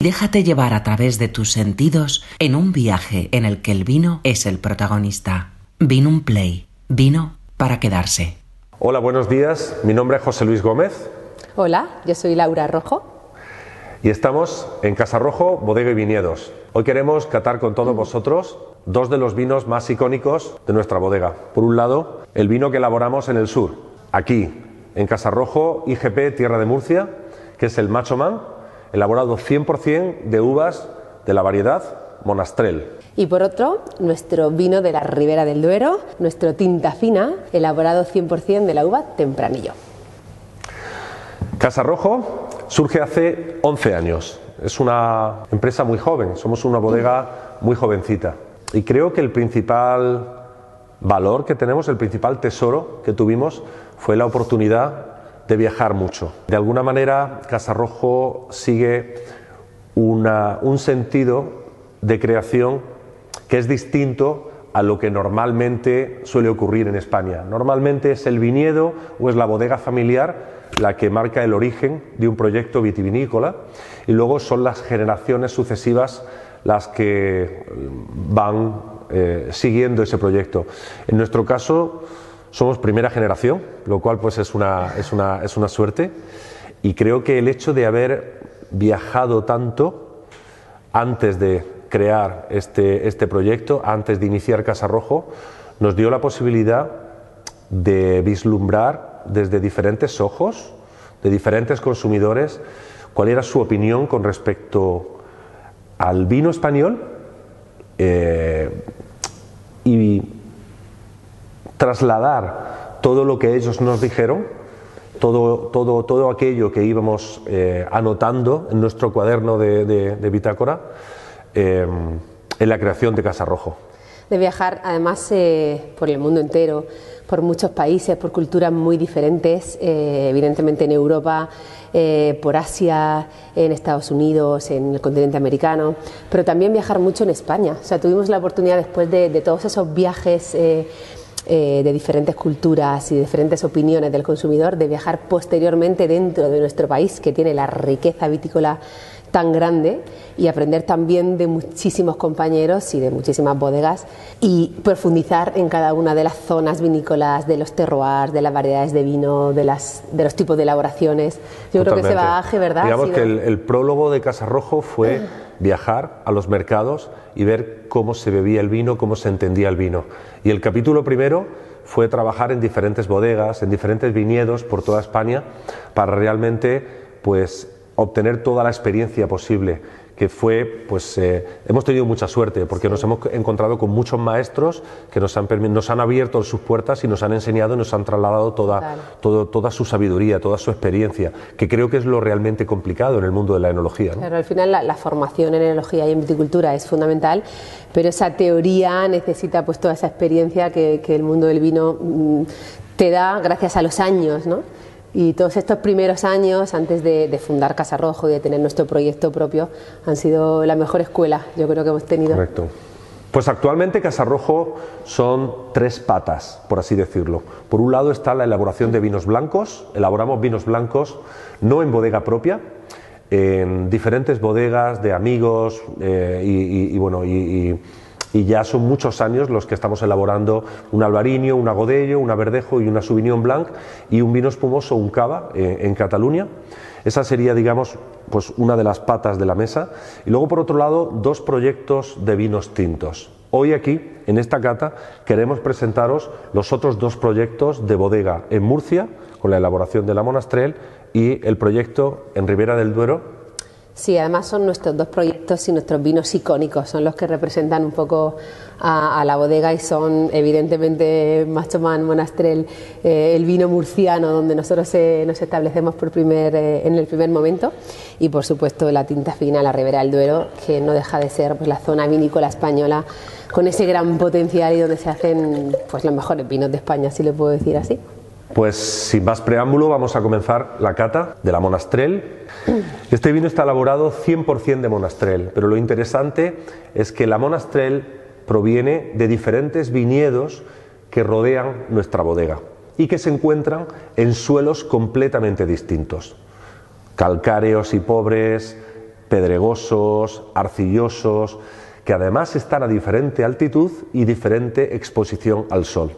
Déjate llevar a través de tus sentidos en un viaje en el que el vino es el protagonista. Vino un play. Vino para quedarse. Hola, buenos días. Mi nombre es José Luis Gómez. Hola, yo soy Laura Rojo. Y estamos en Casa Rojo, Bodega y Viñedos. Hoy queremos catar con todos vosotros dos de los vinos más icónicos de nuestra bodega. Por un lado, el vino que elaboramos en el sur, aquí, en Casa Rojo, IGP Tierra de Murcia, que es el Macho Man, elaborado 100% de uvas de la variedad Monastrell. Y por otro, nuestro vino de la Ribera del Duero, nuestro tinta fina, elaborado 100% de la uva Tempranillo. Casa Rojo surge hace 11 años. Es una empresa muy joven, somos una bodega muy jovencita. Y creo que el principal valor que tenemos, el principal tesoro que tuvimos fue la oportunidad de viajar mucho. De alguna manera, Casarrojo sigue un sentido de creación que es distinto a lo que normalmente suele ocurrir en España. Normalmente es el viñedo o es la bodega familiar la que marca el origen de un proyecto vitivinícola y luego son las generaciones sucesivas las que van eh, siguiendo ese proyecto. En nuestro caso, somos primera generación, lo cual pues es una, es una, es una suerte. Y creo que el hecho de haber viajado tanto antes de crear este, este proyecto, antes de iniciar Casa Rojo, nos dio la posibilidad de vislumbrar desde diferentes ojos, de diferentes consumidores, cuál era su opinión con respecto al vino español eh, y trasladar todo lo que ellos nos dijeron, todo, todo, todo aquello que íbamos eh, anotando en nuestro cuaderno de, bitácora eh, en la creación de Casa Rojo. De viajar además eh, por el mundo entero, por muchos países, por culturas muy diferentes, evidentemente en Europa, por Asia, en Estados Unidos, en el continente americano, pero también viajar mucho en España. O sea, tuvimos la oportunidad después de, de todos esos viajes eh, de diferentes culturas y diferentes opiniones del consumidor, de viajar posteriormente dentro de nuestro país, que tiene la riqueza vitícola tan grande y aprender también de muchísimos compañeros y de muchísimas bodegas y profundizar en cada una de las zonas vinícolas, de los terroirs, de las variedades de vino, de, las, de los tipos de elaboraciones. Yo creo que ese bagaje, ¿verdad? Digamos que el, el, prólogo de Casa Rojo fue viajar a los mercados y ver cómo se bebía el vino, cómo se entendía el vino. Y el capítulo primero fue trabajar en diferentes bodegas, en diferentes viñedos por toda España para realmente pues obtener toda la experiencia posible que fue, pues eh, hemos tenido mucha suerte porque nos hemos encontrado con muchos maestros que nos han, nos han abierto sus puertas y nos han enseñado y nos han trasladado toda, todo, toda su sabiduría, toda su experiencia, que creo que es lo realmente complicado en el mundo de la enología. Claro, al final la, formación en enología y en viticultura es fundamental, pero esa teoría necesita pues toda esa experiencia que, que el mundo del vino mm, te da gracias a los años, ¿no? Y todos estos primeros años, antes de, fundar Casa Rojo y de tener nuestro proyecto propio, han sido la mejor escuela, yo creo que hemos tenido. Correcto. Pues actualmente Casa Rojo son tres patas, por así decirlo. Por un lado está la elaboración de vinos blancos, elaboramos vinos blancos no en bodega propia, en diferentes bodegas de amigos eh, y, bueno, y y ya son muchos años los que estamos elaborando un albariño, un agodello, un verdejo y una sauvignon blanc y un vino espumoso, un cava eh, en Cataluña. Esa sería, digamos, pues una de las patas de la mesa. Y luego, por otro lado, dos proyectos de vinos tintos. Hoy aquí, en esta cata, queremos presentaros los otros dos proyectos de bodega en Murcia, con la elaboración de la Monastrell, y el proyecto en Ribera del Duero, Sí, además son nuestros dos proyectos y nuestros vinos icónicos, son los que representan un poco a, la bodega y son evidentemente Machoman, Monastrell, eh, el vino murciano donde nosotros eh, nos establecemos por primer, eh, en el primer momento y por supuesto la tinta fina, la Ribera del Duero, que no deja de ser pues, la zona vinícola española con ese gran potencial y donde se hacen pues, los mejores vinos de España, si le puedo decir así. Pues sin más preámbulo vamos a comenzar la cata de la Monastrell. Este vino está elaborado 100% de Monastrell, pero lo interesante es que la Monastrell proviene de diferentes viñedos que rodean nuestra bodega y que se encuentran en suelos completamente distintos, calcáreos y pobres, pedregosos, arcillosos, que además están a diferente altitud y diferente exposición al sol.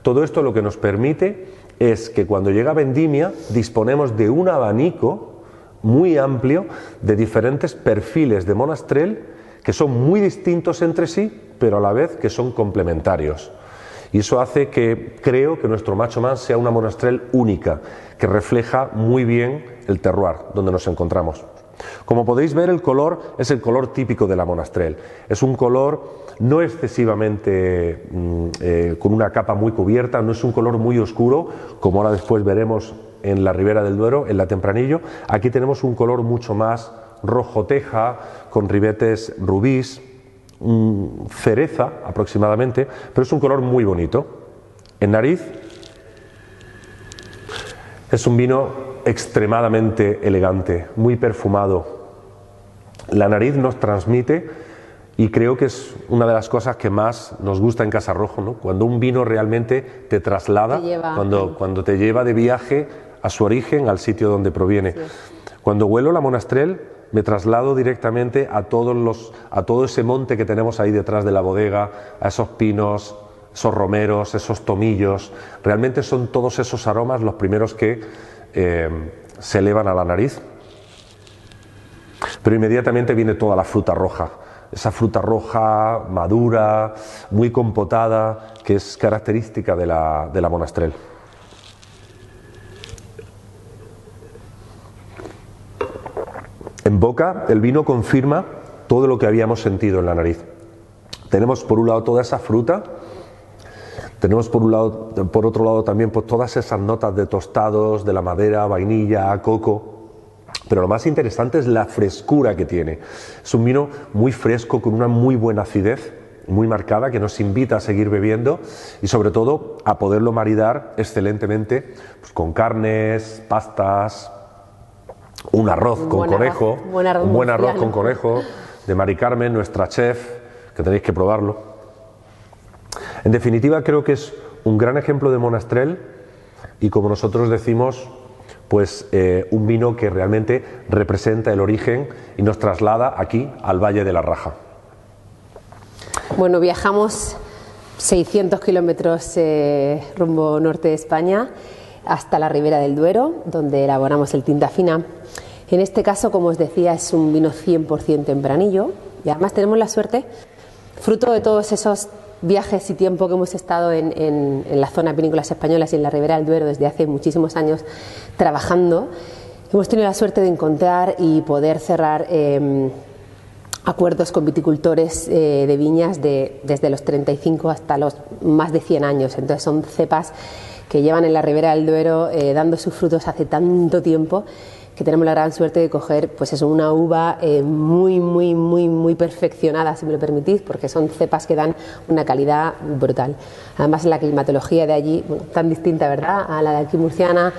Todo esto lo que nos permite es que cuando llega vendimia disponemos de un abanico muy amplio de diferentes perfiles de monastrel que son muy distintos entre sí, pero a la vez que son complementarios. Y eso hace que creo que nuestro macho man sea una monastrel única, que refleja muy bien el terroir donde nos encontramos. Como podéis ver, el color es el color típico de la monastrel. Es un color no excesivamente mm, eh, con una capa muy cubierta, no es un color muy oscuro, como ahora después veremos en la ribera del Duero, en la Tempranillo. Aquí tenemos un color mucho más rojo teja, con ribetes rubís, cereza aproximadamente, pero es un color muy bonito. En nariz es un vino extremadamente elegante, muy perfumado. La nariz nos transmite y creo que es una de las cosas que más nos gusta en Casa Rojo, ¿no? cuando un vino realmente te traslada, cuando, cuando te lleva de viaje a su origen, al sitio donde proviene. Cuando huelo la monastrel, me traslado directamente a, todos los, a todo ese monte que tenemos ahí detrás de la bodega, a esos pinos, esos romeros, esos tomillos. Realmente son todos esos aromas los primeros que eh, se elevan a la nariz. Pero inmediatamente viene toda la fruta roja, esa fruta roja madura, muy compotada, que es característica de la, de la monastrel. En boca, el vino confirma todo lo que habíamos sentido en la nariz. Tenemos por un lado toda esa fruta, tenemos por un lado, por otro lado también pues, todas esas notas de tostados, de la madera, vainilla, coco. Pero lo más interesante es la frescura que tiene. Es un vino muy fresco, con una muy buena acidez, muy marcada, que nos invita a seguir bebiendo y sobre todo a poderlo maridar excelentemente pues, con carnes, pastas, un arroz con conejo, un buen arroz con conejo de Mari Carmen, nuestra chef, que tenéis que probarlo. En definitiva, creo que es un gran ejemplo de monastrel y como nosotros decimos, pues eh, un vino que realmente representa el origen y nos traslada aquí al Valle de la Raja. Bueno, viajamos 600 kilómetros eh, rumbo norte de España hasta la ribera del Duero, donde elaboramos el tinta fina. En este caso, como os decía, es un vino 100% tempranillo y además tenemos la suerte, fruto de todos esos viajes y tiempo que hemos estado en, la zona de españolas y en la ribera del Duero desde hace muchísimos años trabajando, hemos tenido la suerte de encontrar y poder cerrar em, acuerdos con viticultores eh, de viñas de, desde los 35 hasta los más de 100 años. Entonces son cepas que llevan en la ribera del Duero eh, dando sus frutos hace tanto tiempo que tenemos la gran suerte de coger pues es una uva eh, muy, muy, muy, muy perfeccionada, si me lo permitís, porque son cepas que dan una calidad brutal. Además, la climatología de allí, tan distinta, ¿verdad?, a la de aquí murciana,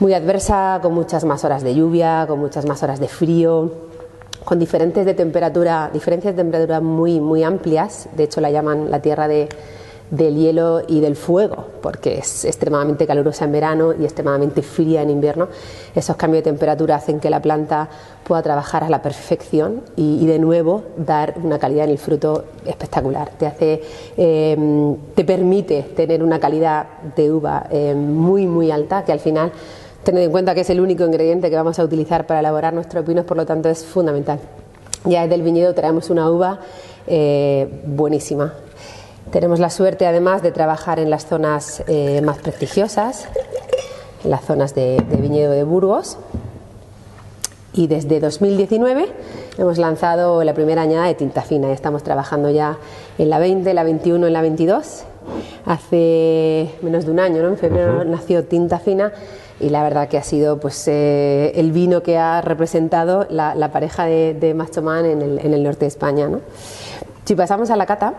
muy adversa, con muchas más horas de lluvia, con muchas más horas de frío, con diferentes de temperatura, diferencias de temperatura muy, muy amplias. De hecho, la llaman la tierra de del hielo y del fuego, porque es extremadamente calurosa en verano y extremadamente fría en invierno. Esos cambios de temperatura hacen que la planta pueda trabajar a la perfección y, de nuevo dar una calidad en el fruto espectacular. Te hace, em, te permite tener una calidad de uva em, muy muy alta que al final tened en cuenta que es el único ingrediente que vamos a utilizar para elaborar nuestros vinos, por lo tanto es fundamental. Ya desde el viñedo traemos una uva eh, buenísima, tenemos la suerte además de trabajar en las zonas eh, más prestigiosas, en las zonas de, viñedo de Burgos. Y desde 2019 hemos lanzado la primera añada de tinta fina. Estamos trabajando ya en la 20, la 21, en la 22. Hace menos de un año, ¿no? en febrero nació tinta fina y la verdad que ha sido pues eh, el vino que ha representado la, pareja de, de Macho en el, en el norte de España. ¿no? Si pasamos a la cata,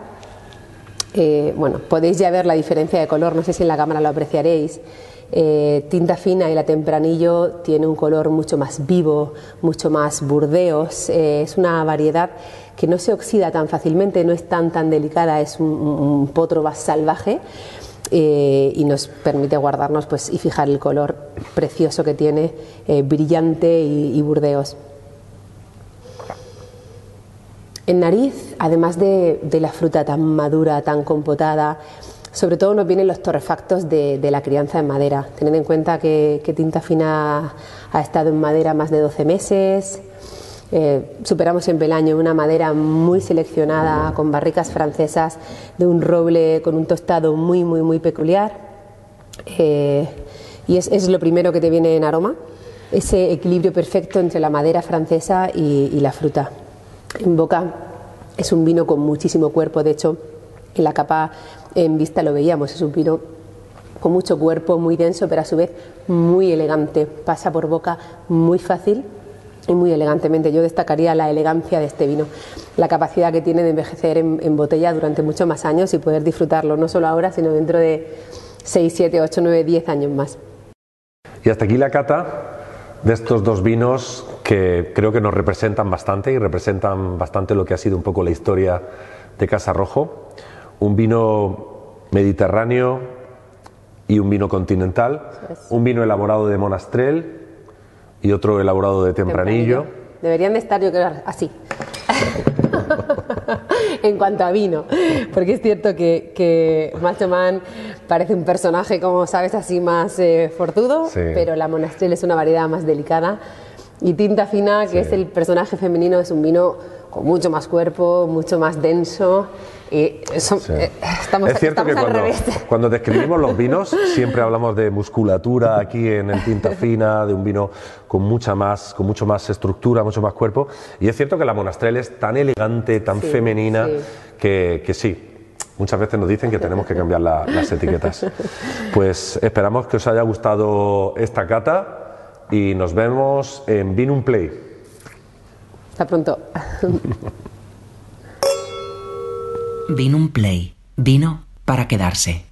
eh, bueno, podéis ya ver la diferencia de color, no sé si en la cámara lo apreciaréis. Eh, tinta fina y la tempranillo tiene un color mucho más vivo, mucho más burdeos. Eh, es una variedad que no se oxida tan fácilmente, no es tan tan delicada, es un, potro más salvaje. y nos permite guardarnos pues, y fijar el color precioso que tiene, brillante y, y burdeos. En nariz, además de, la fruta tan madura, tan compotada, sobre todo nos vienen los torrefactos de, la crianza en madera. Tened en cuenta que, Tinta Fina ha estado en madera más de 12 meses. Eh, superamos siempre el año una madera muy seleccionada, con barricas francesas, de un roble con un tostado muy, muy, muy peculiar. Eh, y es, lo primero que te viene en aroma, ese equilibrio perfecto entre la madera francesa y la fruta. En boca es un vino con muchísimo cuerpo, de hecho, en la capa en vista lo veíamos, es un vino con mucho cuerpo, muy denso, pero a su vez muy elegante. Pasa por boca muy fácil y muy elegantemente. Yo destacaría la elegancia de este vino, la capacidad que tiene de envejecer en, botella durante muchos más años y poder disfrutarlo, no solo ahora, sino dentro de 6, 7, 8, 9, 10 años más. Y hasta aquí la cata de estos dos vinos que creo que nos representan bastante y representan bastante lo que ha sido un poco la historia de Casa Rojo. Un vino mediterráneo y un vino continental, un vino elaborado de monastrel y otro elaborado de tempranillo. Deberían de estar, yo creo, así. en cuanto a vino, porque es cierto que, que Macho Man parece un personaje, como sabes, así más eh, fortudo, pero la Monastrell es una variedad más delicada. Y Tinta Fina, que es el personaje femenino, es un vino con mucho más cuerpo, mucho más denso. Y eso, eh, estamos, es cierto que cuando, cuando, describimos los vinos siempre hablamos de musculatura aquí en el tinta fina, de un vino con mucha más, con mucho más estructura, mucho más cuerpo. Y es cierto que la Monastrell es tan elegante, tan femenina, Que, que, sí. Muchas veces nos dicen que tenemos que cambiar las etiquetas. Pues esperamos que os haya gustado esta cata y nos vemos en Vinum Play. Hasta pronto. Vino un play. Vino para quedarse.